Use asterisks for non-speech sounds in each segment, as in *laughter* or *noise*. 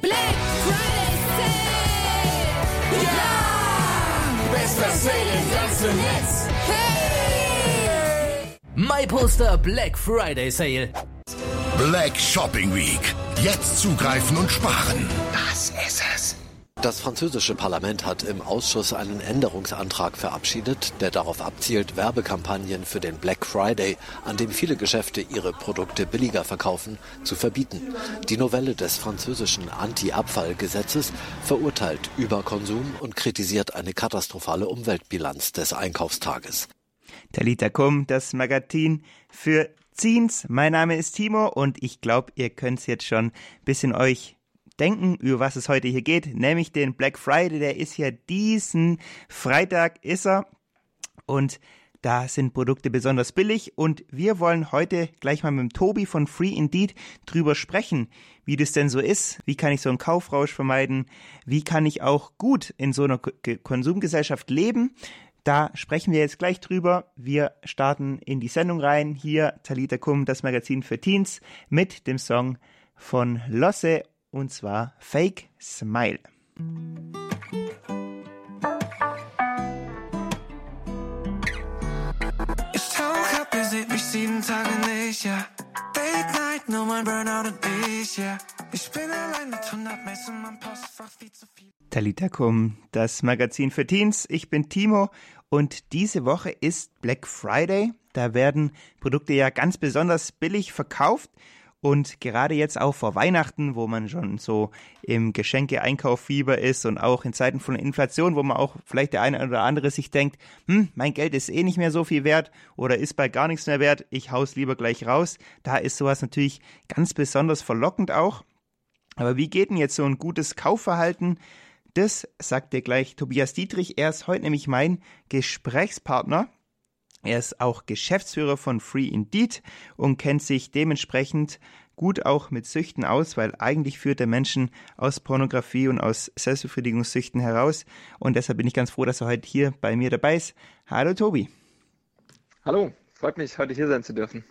Black Friday Sale! Ja! Bester Sale im ganzen Netz! Hey! MyPoster Black Friday Sale. Black Shopping Week. Jetzt zugreifen und sparen. Das französische Parlament hat im Ausschuss einen Änderungsantrag verabschiedet, der darauf abzielt, Werbekampagnen für den Black Friday, an dem viele Geschäfte ihre Produkte billiger verkaufen, zu verbieten. Die Novelle des französischen Anti-Abfallgesetzes verurteilt Überkonsum und kritisiert eine katastrophale Umweltbilanz des Einkaufstages. Talita Kum, das Magazin für Teens. Mein Name ist Timo und ich glaube, ihr könnt jetzt schon ein bisschen euch denken, über was es heute hier geht, nämlich den Black Friday, der ist ja diesen Freitag, ist er. Und da sind Produkte besonders billig und wir wollen heute gleich mal mit dem Tobi von Free Indeed drüber sprechen, wie das denn so ist, wie kann ich so einen Kaufrausch vermeiden, wie kann ich auch gut in so einer Konsumgesellschaft leben. Da sprechen wir jetzt gleich drüber. Wir starten in die Sendung rein. Hier Talita Kum, das Magazin für Teens mit dem Song von Losse und zwar Fake Smile. Ich tauch ab, ihr seht mich sieben Tage nicht, ja. Date Night, nur mein Burnout und ich, ja. Ich bin allein mit 100 Mails in meinem Postfach, wie zu viel. Talita Kum, das Magazin für Teens. Ich bin Timo und diese Woche ist Black Friday. Da werden Produkte ja ganz besonders billig verkauft. Und gerade jetzt auch vor Weihnachten, wo man schon so im Geschenke-Einkauf-Fieber ist und auch in Zeiten von Inflation, wo man auch vielleicht der eine oder andere sich denkt, hm, mein Geld ist eh nicht mehr so viel wert oder ist bald gar nichts mehr wert, ich hau's lieber gleich raus. Da ist sowas natürlich ganz besonders verlockend auch. Aber wie geht denn jetzt so ein gutes Kaufverhalten? Das sagt dir gleich Tobias Dietrich. Er ist heute nämlich mein Gesprächspartner. Er ist auch Geschäftsführer von Free Indeed und kennt sich dementsprechend gut auch mit Süchten aus, weil eigentlich führt er Menschen aus Pornografie und aus Selbstbefriedigungssüchten heraus. Und deshalb bin ich ganz froh, dass er heute hier bei mir dabei ist. Hallo Tobi. Hallo, freut mich, heute hier sein zu dürfen.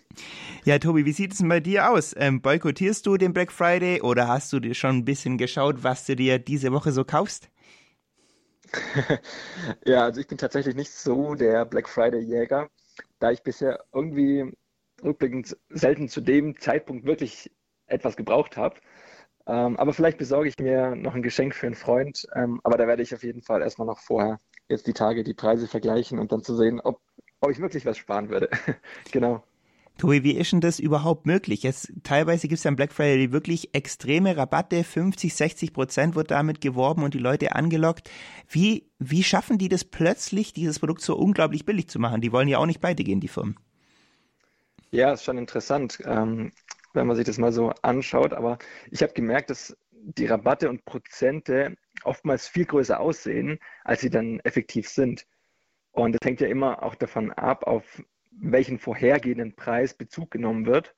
Ja, Tobi, wie sieht es denn bei dir aus? Ähm, boykottierst du den Black Friday oder hast du dir schon ein bisschen geschaut, was du dir diese Woche so kaufst? *laughs* ja, also ich bin tatsächlich nicht so der Black Friday-Jäger, da ich bisher irgendwie rückblickend selten zu dem Zeitpunkt wirklich etwas gebraucht habe. Ähm, aber vielleicht besorge ich mir noch ein Geschenk für einen Freund. Ähm, aber da werde ich auf jeden Fall erstmal noch vorher jetzt die Tage die Preise vergleichen und dann zu sehen, ob, ob ich wirklich was sparen würde. *laughs* genau. Tobi, wie ist denn das überhaupt möglich? Jetzt, teilweise gibt es ja am Black Friday wirklich extreme Rabatte, 50, 60 Prozent wird damit geworben und die Leute angelockt. Wie, wie schaffen die das plötzlich, dieses Produkt so unglaublich billig zu machen? Die wollen ja auch nicht beide gehen, die Firmen. Ja, ist schon interessant, ähm, wenn man sich das mal so anschaut. Aber ich habe gemerkt, dass die Rabatte und Prozente oftmals viel größer aussehen, als sie dann effektiv sind. Und das hängt ja immer auch davon ab, auf welchen vorhergehenden Preis Bezug genommen wird.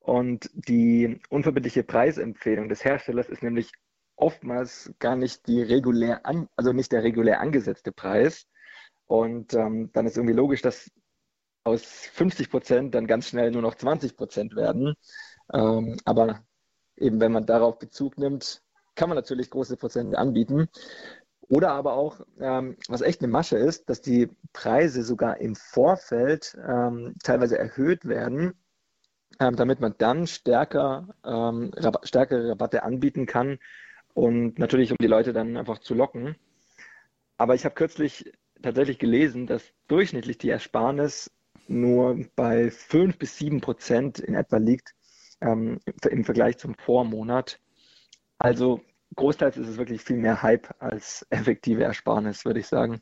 Und die unverbindliche Preisempfehlung des Herstellers ist nämlich oftmals gar nicht die regulär an, also nicht der regulär angesetzte Preis. Und ähm, dann ist irgendwie logisch, dass aus 50 Prozent dann ganz schnell nur noch 20 Prozent werden. Ähm, aber eben wenn man darauf Bezug nimmt, kann man natürlich große Prozente anbieten. Oder aber auch, ähm, was echt eine Masche ist, dass die Preise sogar im Vorfeld ähm, teilweise erhöht werden, ähm, damit man dann stärker, ähm, Rab stärkere Rabatte anbieten kann und natürlich, um die Leute dann einfach zu locken. Aber ich habe kürzlich tatsächlich gelesen, dass durchschnittlich die Ersparnis nur bei 5 bis 7 Prozent in etwa liegt ähm, im Vergleich zum Vormonat. Also großteils ist es wirklich viel mehr Hype als effektive Ersparnis, würde ich sagen.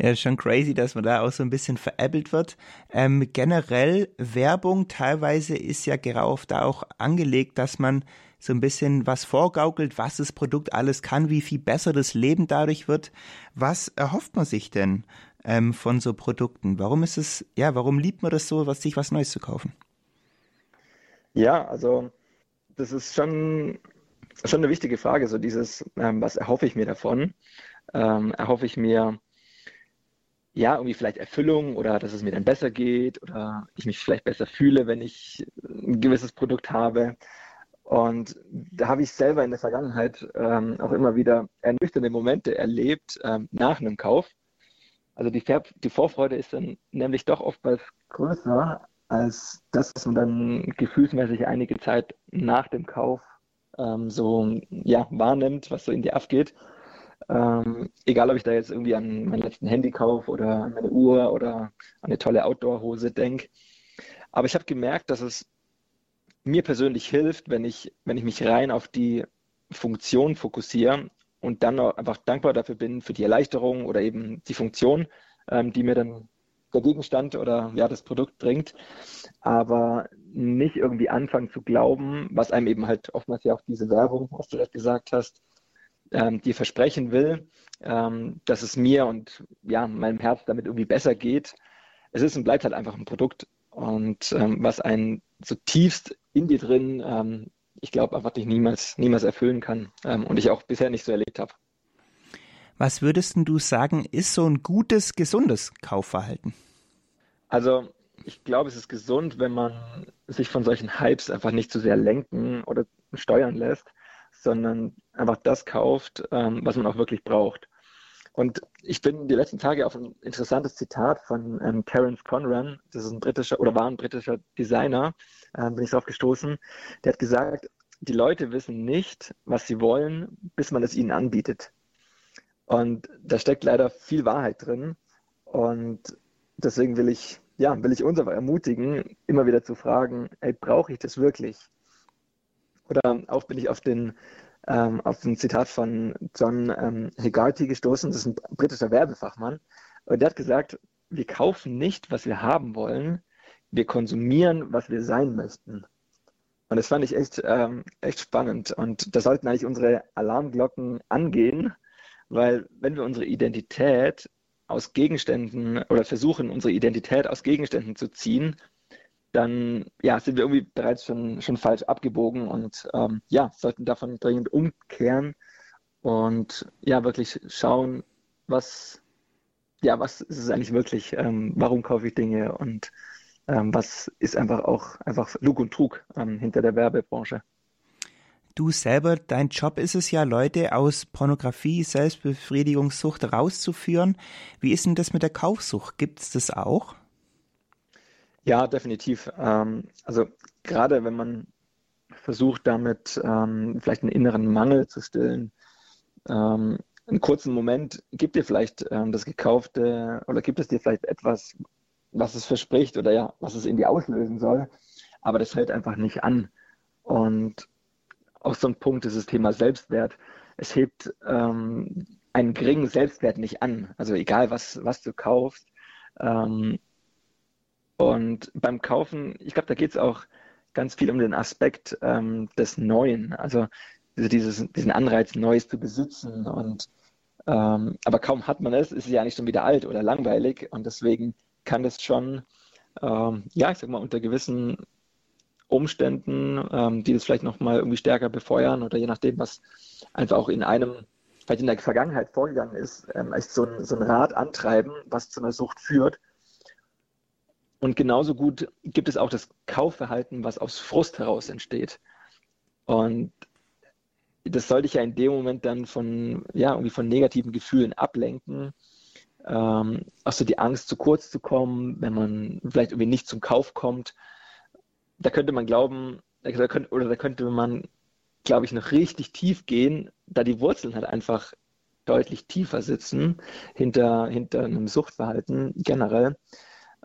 Ja, ist schon crazy, dass man da auch so ein bisschen veräppelt wird. Ähm, generell Werbung teilweise ist ja genau da auch angelegt, dass man so ein bisschen was vorgaukelt, was das Produkt alles kann, wie viel besser das Leben dadurch wird. Was erhofft man sich denn ähm, von so Produkten? Warum ist es, ja, warum liebt man das so, was sich was Neues zu kaufen? Ja, also das ist schon schon eine wichtige Frage, so dieses, ähm, was erhoffe ich mir davon? Ähm, erhoffe ich mir, ja, irgendwie vielleicht Erfüllung oder dass es mir dann besser geht oder ich mich vielleicht besser fühle, wenn ich ein gewisses Produkt habe. Und da habe ich selber in der Vergangenheit ähm, auch immer wieder ernüchternde Momente erlebt ähm, nach einem Kauf. Also die, die Vorfreude ist dann nämlich doch oftmals größer als das, was man dann gefühlsmäßig einige Zeit nach dem Kauf ähm, so ja, wahrnimmt, was so in dir abgeht. Ähm, egal, ob ich da jetzt irgendwie an meinen letzten Handykauf oder an meine Uhr oder an eine tolle Outdoor-Hose denke. Aber ich habe gemerkt, dass es mir persönlich hilft, wenn ich, wenn ich mich rein auf die Funktion fokussiere und dann einfach dankbar dafür bin, für die Erleichterung oder eben die Funktion, ähm, die mir dann der Gegenstand oder ja, das Produkt bringt, aber nicht irgendwie anfangen zu glauben, was einem eben halt oftmals ja auch diese Werbung, was du das gesagt hast, ähm, dir versprechen will, ähm, dass es mir und ja, meinem Herz damit irgendwie besser geht. Es ist und bleibt halt einfach ein Produkt und ähm, was einen so tiefst in dir drin, ähm, ich glaube, einfach dich niemals, niemals erfüllen kann ähm, und ich auch bisher nicht so erlebt habe. Was würdest du sagen, ist so ein gutes, gesundes Kaufverhalten? Also ich glaube, es ist gesund, wenn man sich von solchen Hypes einfach nicht zu sehr lenken oder steuern lässt, sondern einfach das kauft, ähm, was man auch wirklich braucht. Und ich bin die letzten Tage auf ein interessantes Zitat von ähm, Terence Conran, das ist ein britischer oder war ein britischer Designer, äh, bin ich darauf gestoßen. Der hat gesagt, die Leute wissen nicht, was sie wollen, bis man es ihnen anbietet. Und da steckt leider viel Wahrheit drin. Und deswegen will ich, ja, will ich uns aber ermutigen, immer wieder zu fragen, hey, brauche ich das wirklich? Oder auch bin ich auf den ähm, auf ein Zitat von John ähm, Hegarty gestoßen, das ist ein britischer Werbefachmann. Und der hat gesagt, wir kaufen nicht, was wir haben wollen, wir konsumieren, was wir sein möchten. Und das fand ich echt, ähm, echt spannend. Und da sollten eigentlich unsere Alarmglocken angehen, weil wenn wir unsere Identität aus Gegenständen oder versuchen, unsere Identität aus Gegenständen zu ziehen, dann ja, sind wir irgendwie bereits schon, schon falsch abgebogen und ähm, ja, sollten davon dringend umkehren und ja, wirklich schauen, was, ja, was ist es eigentlich wirklich, ähm, warum kaufe ich Dinge und ähm, was ist einfach auch einfach Lug und Trug ähm, hinter der Werbebranche. Du selber, dein Job ist es ja, Leute aus Pornografie, Selbstbefriedigungssucht rauszuführen. Wie ist denn das mit der Kaufsucht? Gibt es das auch? Ja, definitiv. Ähm, also gerade wenn man versucht, damit ähm, vielleicht einen inneren Mangel zu stillen, ähm, einen kurzen Moment gibt dir vielleicht ähm, das Gekaufte oder gibt es dir vielleicht etwas, was es verspricht oder ja, was es in dir auslösen soll, aber das hält einfach nicht an. Und auch so ein Punkt ist das Thema Selbstwert. Es hebt ähm, einen geringen Selbstwert nicht an. Also egal, was, was du kaufst. Ähm, und beim Kaufen, ich glaube, da geht es auch ganz viel um den Aspekt ähm, des Neuen. Also dieses, diesen Anreiz, Neues zu besitzen. Und ähm, aber kaum hat man es, ist es ja nicht schon wieder alt oder langweilig. Und deswegen kann es schon, ähm, ja, ich sag mal, unter gewissen Umständen, ähm, die das vielleicht nochmal irgendwie stärker befeuern oder je nachdem, was einfach auch in einem, vielleicht in der Vergangenheit vorgegangen ist, ähm, echt so ein, so ein Rad antreiben, was zu einer Sucht führt. Und genauso gut gibt es auch das Kaufverhalten, was aus Frust heraus entsteht. Und das sollte ich ja in dem Moment dann von, ja, irgendwie von negativen Gefühlen ablenken. Ähm, auch so die Angst, zu kurz zu kommen, wenn man vielleicht irgendwie nicht zum Kauf kommt da könnte man glauben, da könnte, oder da könnte man, glaube ich, noch richtig tief gehen, da die Wurzeln halt einfach deutlich tiefer sitzen hinter, hinter einem Suchtverhalten generell.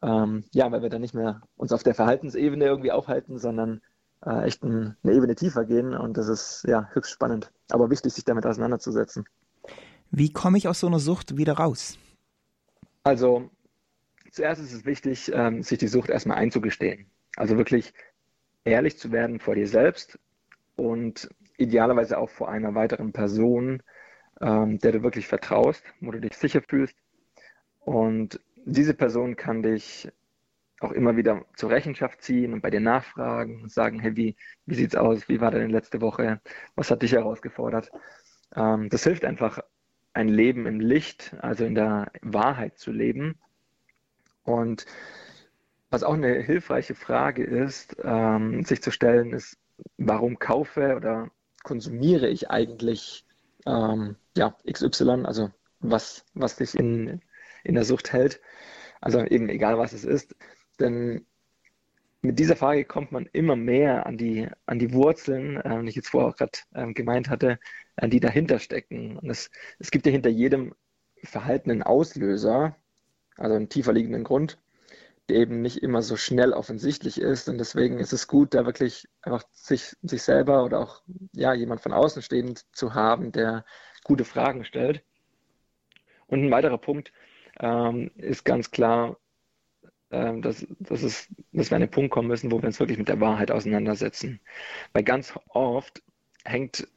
Ähm, ja, weil wir dann nicht mehr uns auf der Verhaltensebene irgendwie aufhalten, sondern äh, echt ein, eine Ebene tiefer gehen und das ist ja höchst spannend, aber wichtig, sich damit auseinanderzusetzen. Wie komme ich aus so einer Sucht wieder raus? Also zuerst ist es wichtig, ähm, sich die Sucht erstmal einzugestehen. Also wirklich ehrlich zu werden vor dir selbst und idealerweise auch vor einer weiteren Person, ähm, der du wirklich vertraust, wo du dich sicher fühlst. Und diese Person kann dich auch immer wieder zur Rechenschaft ziehen und bei dir nachfragen und sagen, hey, wie, wie sieht's aus? Wie war deine letzte Woche? Was hat dich herausgefordert? Ähm, das hilft einfach, ein Leben im Licht, also in der Wahrheit zu leben. Und was auch eine hilfreiche Frage ist, ähm, sich zu stellen, ist, warum kaufe oder konsumiere ich eigentlich ähm, ja, XY, also was, was dich in, in der Sucht hält. Also eben egal, was es ist. Denn mit dieser Frage kommt man immer mehr an die, an die Wurzeln, äh, die ich jetzt vorher auch gerade äh, gemeint hatte, äh, die dahinter stecken. Und es, es gibt ja hinter jedem Verhalten einen Auslöser, also einen tiefer liegenden Grund, eben nicht immer so schnell offensichtlich ist. Und deswegen ist es gut, da wirklich einfach sich, sich selber oder auch ja, jemand von außen stehend zu haben, der gute Fragen stellt. Und ein weiterer Punkt ähm, ist ganz klar, ähm, dass, dass, es, dass wir an den Punkt kommen müssen, wo wir uns wirklich mit der Wahrheit auseinandersetzen. Weil ganz oft hängt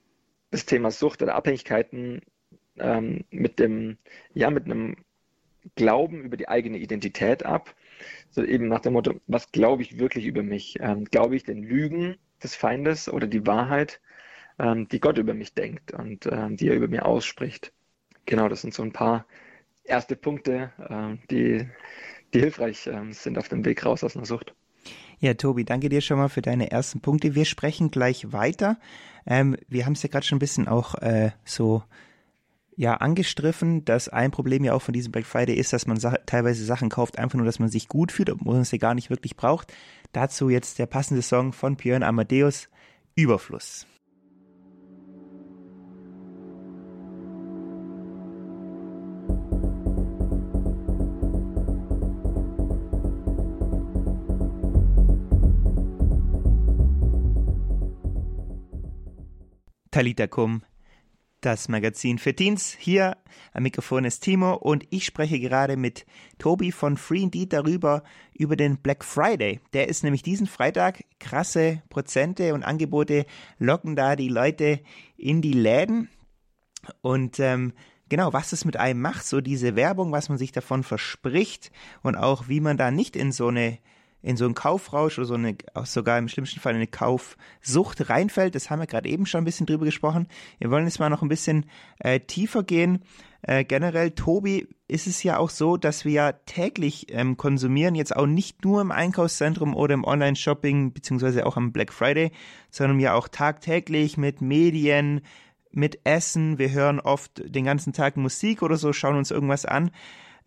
das Thema Sucht oder Abhängigkeiten ähm, mit dem, ja, mit einem Glauben über die eigene Identität ab. So eben nach dem Motto, was glaube ich wirklich über mich? Ähm, glaube ich den Lügen des Feindes oder die Wahrheit, ähm, die Gott über mich denkt und ähm, die er über mir ausspricht? Genau, das sind so ein paar erste Punkte, ähm, die, die hilfreich ähm, sind auf dem Weg raus aus einer Sucht. Ja, Tobi, danke dir schon mal für deine ersten Punkte. Wir sprechen gleich weiter. Ähm, wir haben es ja gerade schon ein bisschen auch äh, so ja angestriffen, dass ein Problem ja auch von diesem Black Friday ist, dass man sa teilweise Sachen kauft, einfach nur, dass man sich gut fühlt, obwohl man es ja gar nicht wirklich braucht. Dazu jetzt der passende Song von Björn Amadeus, Überfluss. Talita Kum, das Magazin für Teens. Hier am Mikrofon ist Timo und ich spreche gerade mit Tobi von Free Indeed darüber, über den Black Friday. Der ist nämlich diesen Freitag. Krasse Prozente und Angebote locken da die Leute in die Läden. Und ähm, genau, was es mit einem macht, so diese Werbung, was man sich davon verspricht und auch wie man da nicht in so eine in so einen Kaufrausch oder so eine, sogar im schlimmsten Fall eine Kaufsucht reinfällt. Das haben wir gerade eben schon ein bisschen drüber gesprochen. Wir wollen jetzt mal noch ein bisschen äh, tiefer gehen. Äh, generell, Tobi, ist es ja auch so, dass wir ja täglich ähm, konsumieren, jetzt auch nicht nur im Einkaufszentrum oder im Online-Shopping, beziehungsweise auch am Black Friday, sondern ja auch tagtäglich mit Medien, mit Essen. Wir hören oft den ganzen Tag Musik oder so, schauen uns irgendwas an.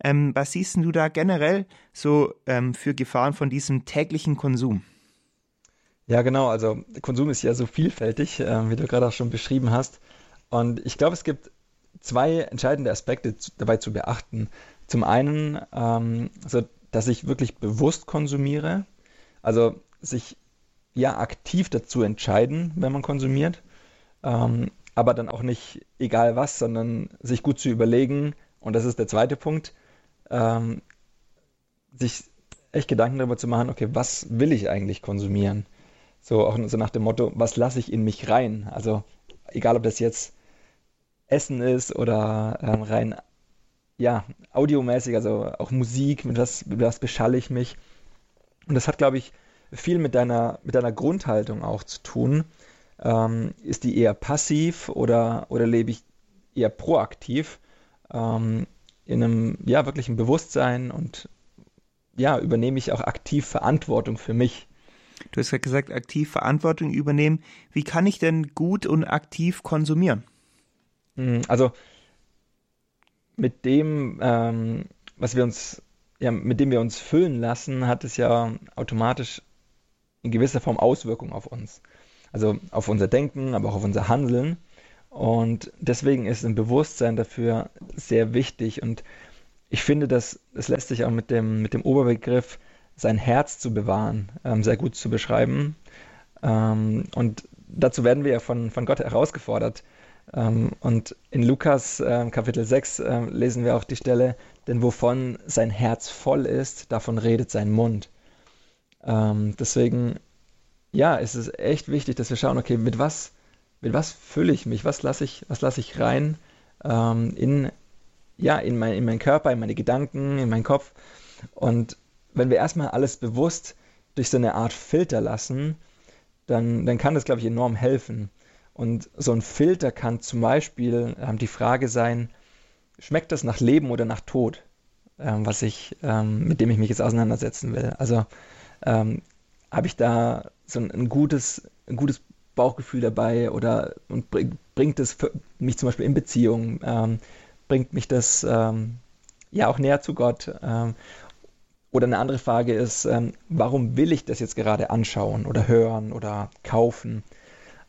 Ähm, was siehst du da generell so ähm, für Gefahren von diesem täglichen Konsum? Ja, genau. Also Konsum ist ja so vielfältig, äh, wie du gerade auch schon beschrieben hast. Und ich glaube, es gibt zwei entscheidende Aspekte zu, dabei zu beachten. Zum einen, ähm, so, dass ich wirklich bewusst konsumiere, also sich ja aktiv dazu entscheiden, wenn man konsumiert, ähm, aber dann auch nicht egal was, sondern sich gut zu überlegen. Und das ist der zweite Punkt, ähm, sich echt Gedanken darüber zu machen, okay, was will ich eigentlich konsumieren? So auch so nach dem Motto, was lasse ich in mich rein? Also egal, ob das jetzt Essen ist oder ähm, rein ja, audiomäßig, also auch Musik, mit was, mit was beschalle ich mich. Und das hat, glaube ich, viel mit deiner, mit deiner Grundhaltung auch zu tun. Ähm, ist die eher passiv oder, oder lebe ich eher proaktiv? Ähm, in einem ja wirklichen Bewusstsein und ja, übernehme ich auch aktiv Verantwortung für mich. Du hast ja gesagt, aktiv Verantwortung übernehmen. Wie kann ich denn gut und aktiv konsumieren? Hm, also mit dem, ähm, was wir uns, ja, mit dem wir uns füllen lassen, hat es ja automatisch in gewisser Form Auswirkungen auf uns. Also auf unser Denken, aber auch auf unser Handeln. Und deswegen ist ein Bewusstsein dafür sehr wichtig. Und ich finde, dass es lässt sich auch mit dem, mit dem Oberbegriff sein Herz zu bewahren ähm, sehr gut zu beschreiben. Ähm, und dazu werden wir ja von, von Gott herausgefordert. Ähm, und in Lukas äh, Kapitel 6 äh, lesen wir auch die Stelle, denn wovon sein Herz voll ist, davon redet sein Mund. Ähm, deswegen, ja, ist es echt wichtig, dass wir schauen, okay, mit was mit was fülle ich mich, was lasse ich, was lasse ich rein ähm, in, ja, in, mein, in meinen Körper, in meine Gedanken, in meinen Kopf. Und wenn wir erstmal alles bewusst durch so eine Art Filter lassen, dann, dann kann das, glaube ich, enorm helfen. Und so ein Filter kann zum Beispiel ähm, die Frage sein, schmeckt das nach Leben oder nach Tod, ähm, was ich, ähm, mit dem ich mich jetzt auseinandersetzen will. Also ähm, habe ich da so ein, ein, gutes ein gutes Bauchgefühl dabei oder und bringt es mich zum Beispiel in Beziehung, ähm, bringt mich das ähm, ja auch näher zu Gott. Ähm, oder eine andere Frage ist, ähm, warum will ich das jetzt gerade anschauen oder hören oder kaufen?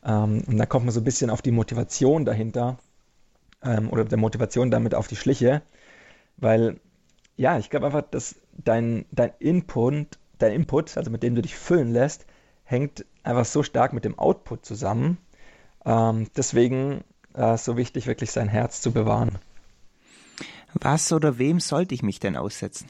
Ähm, und da kommt man so ein bisschen auf die Motivation dahinter ähm, oder der Motivation damit auf die Schliche, weil ja, ich glaube einfach, dass dein, dein Input, dein Input, also mit dem du dich füllen lässt, hängt einfach so stark mit dem Output zusammen. Ähm, deswegen äh, so wichtig, wirklich sein Herz zu bewahren. Was oder wem sollte ich mich denn aussetzen?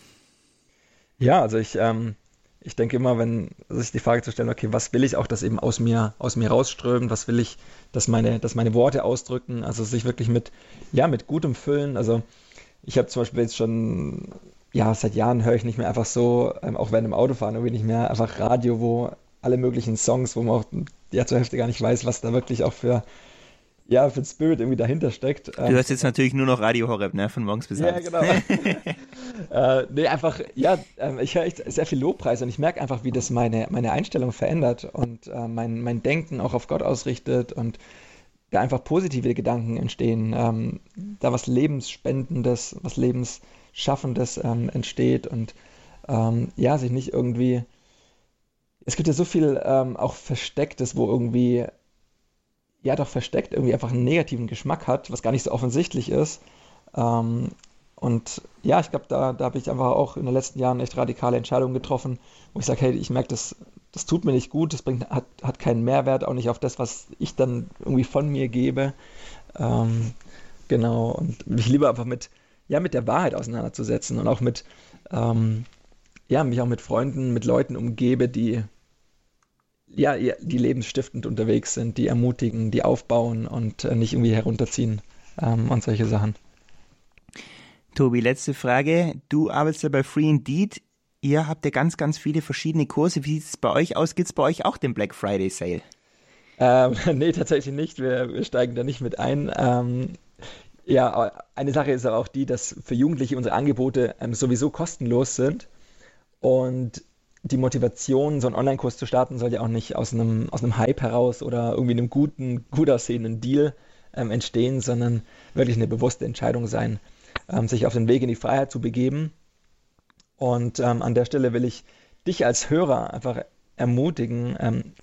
Ja, also ich, ähm, ich denke immer, wenn sich die Frage zu stellen, okay, was will ich auch, dass eben aus mir, aus mir rausströmt, was will ich, dass meine, dass meine Worte ausdrücken, also sich wirklich mit, ja, mit gutem Füllen. Also ich habe zum Beispiel jetzt schon, ja, seit Jahren höre ich nicht mehr einfach so, ähm, auch während dem Autofahren irgendwie nicht mehr einfach Radio, wo alle möglichen Songs, wo man auch ja zur Hälfte gar nicht weiß, was da wirklich auch für ja, für Spirit irgendwie dahinter steckt. Du hörst jetzt natürlich nur noch Radio Horeb, ne, von morgens bis abends. Ja, genau. *laughs* *laughs* äh, nee, einfach, ja, äh, ich höre echt sehr viel Lobpreis und ich merke einfach, wie das meine, meine Einstellung verändert und äh, mein, mein Denken auch auf Gott ausrichtet und da einfach positive Gedanken entstehen, ähm, da was Lebensspendendes, was Lebensschaffendes ähm, entsteht und ähm, ja, sich nicht irgendwie es gibt ja so viel ähm, auch Verstecktes, wo irgendwie, ja doch versteckt, irgendwie einfach einen negativen Geschmack hat, was gar nicht so offensichtlich ist. Ähm, und ja, ich glaube, da, da habe ich einfach auch in den letzten Jahren echt radikale Entscheidungen getroffen, wo ich sage, hey, ich merke, das, das tut mir nicht gut, das bringt, hat, hat keinen Mehrwert, auch nicht auf das, was ich dann irgendwie von mir gebe. Ähm, genau, und mich lieber einfach mit, ja, mit der Wahrheit auseinanderzusetzen und auch mit, ähm, ja, mich auch mit Freunden, mit Leuten umgebe, die, ja, die lebensstiftend unterwegs sind, die ermutigen, die aufbauen und äh, nicht irgendwie herunterziehen ähm, und solche Sachen. Tobi, letzte Frage. Du arbeitest ja bei Free Indeed. Ihr habt ja ganz, ganz viele verschiedene Kurse. Wie sieht es bei euch aus? Gibt es bei euch auch den Black Friday Sale? Ähm, *laughs* nee, tatsächlich nicht. Wir, wir, steigen da nicht mit ein. Ähm, ja, eine Sache ist aber auch die, dass für Jugendliche unsere Angebote ähm, sowieso kostenlos sind. Und die Motivation, so einen Online-Kurs zu starten, soll ja auch nicht aus einem, aus einem Hype heraus oder irgendwie einem guten, gut aussehenden Deal ähm, entstehen, sondern wirklich eine bewusste Entscheidung sein, ähm, sich auf den Weg in die Freiheit zu begeben. Und ähm, an der Stelle will ich dich als Hörer einfach ermutigen, ähm,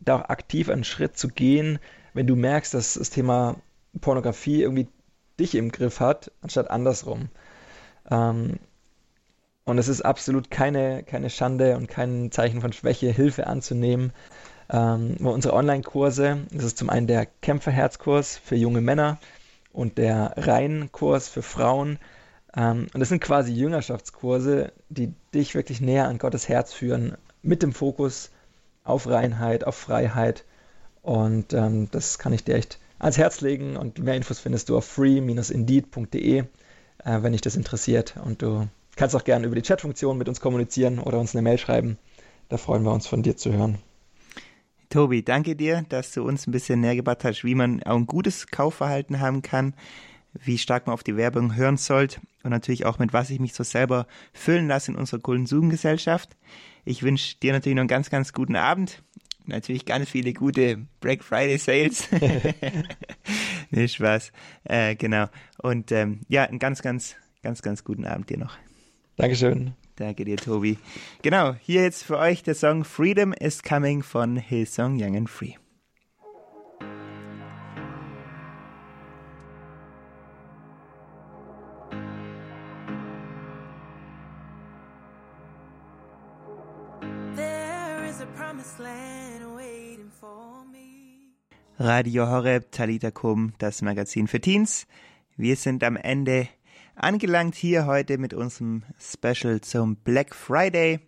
da auch aktiv einen Schritt zu gehen, wenn du merkst, dass das Thema Pornografie irgendwie dich im Griff hat, anstatt andersrum. Ähm, und es ist absolut keine, keine Schande und kein Zeichen von Schwäche, Hilfe anzunehmen. Ähm, unsere Online-Kurse, das ist zum einen der Kämpferherzkurs für junge Männer und der Reihenkurs für Frauen. Ähm, und das sind quasi Jüngerschaftskurse, die dich wirklich näher an Gottes Herz führen, mit dem Fokus auf Reinheit, auf Freiheit. Und ähm, das kann ich dir echt ans Herz legen. Und mehr Infos findest du auf free-indeed.de, äh, wenn dich das interessiert und du kannst auch gerne über die Chatfunktion mit uns kommunizieren oder uns eine Mail schreiben. Da freuen wir uns von dir zu hören. Tobi, danke dir, dass du uns ein bisschen näher gebracht hast, wie man auch ein gutes Kaufverhalten haben kann, wie stark man auf die Werbung hören sollte und natürlich auch mit was ich mich so selber füllen lasse in unserer Konsumgesellschaft. Ich wünsche dir natürlich noch einen ganz, ganz guten Abend. Natürlich ganz viele gute Black Friday Sales. *laughs* nee, Spaß. Äh, genau. Und ähm, ja, einen ganz, ganz, ganz, ganz guten Abend dir noch. Dankeschön. Danke dir, Tobi. Genau, hier jetzt für euch der Song Freedom is Coming von Hillsong Young and Free. Radio Horeb, Talita Kum, das Magazin für Teens. Wir sind am Ende angelangt hier heute mit unserem Special zum Black Friday.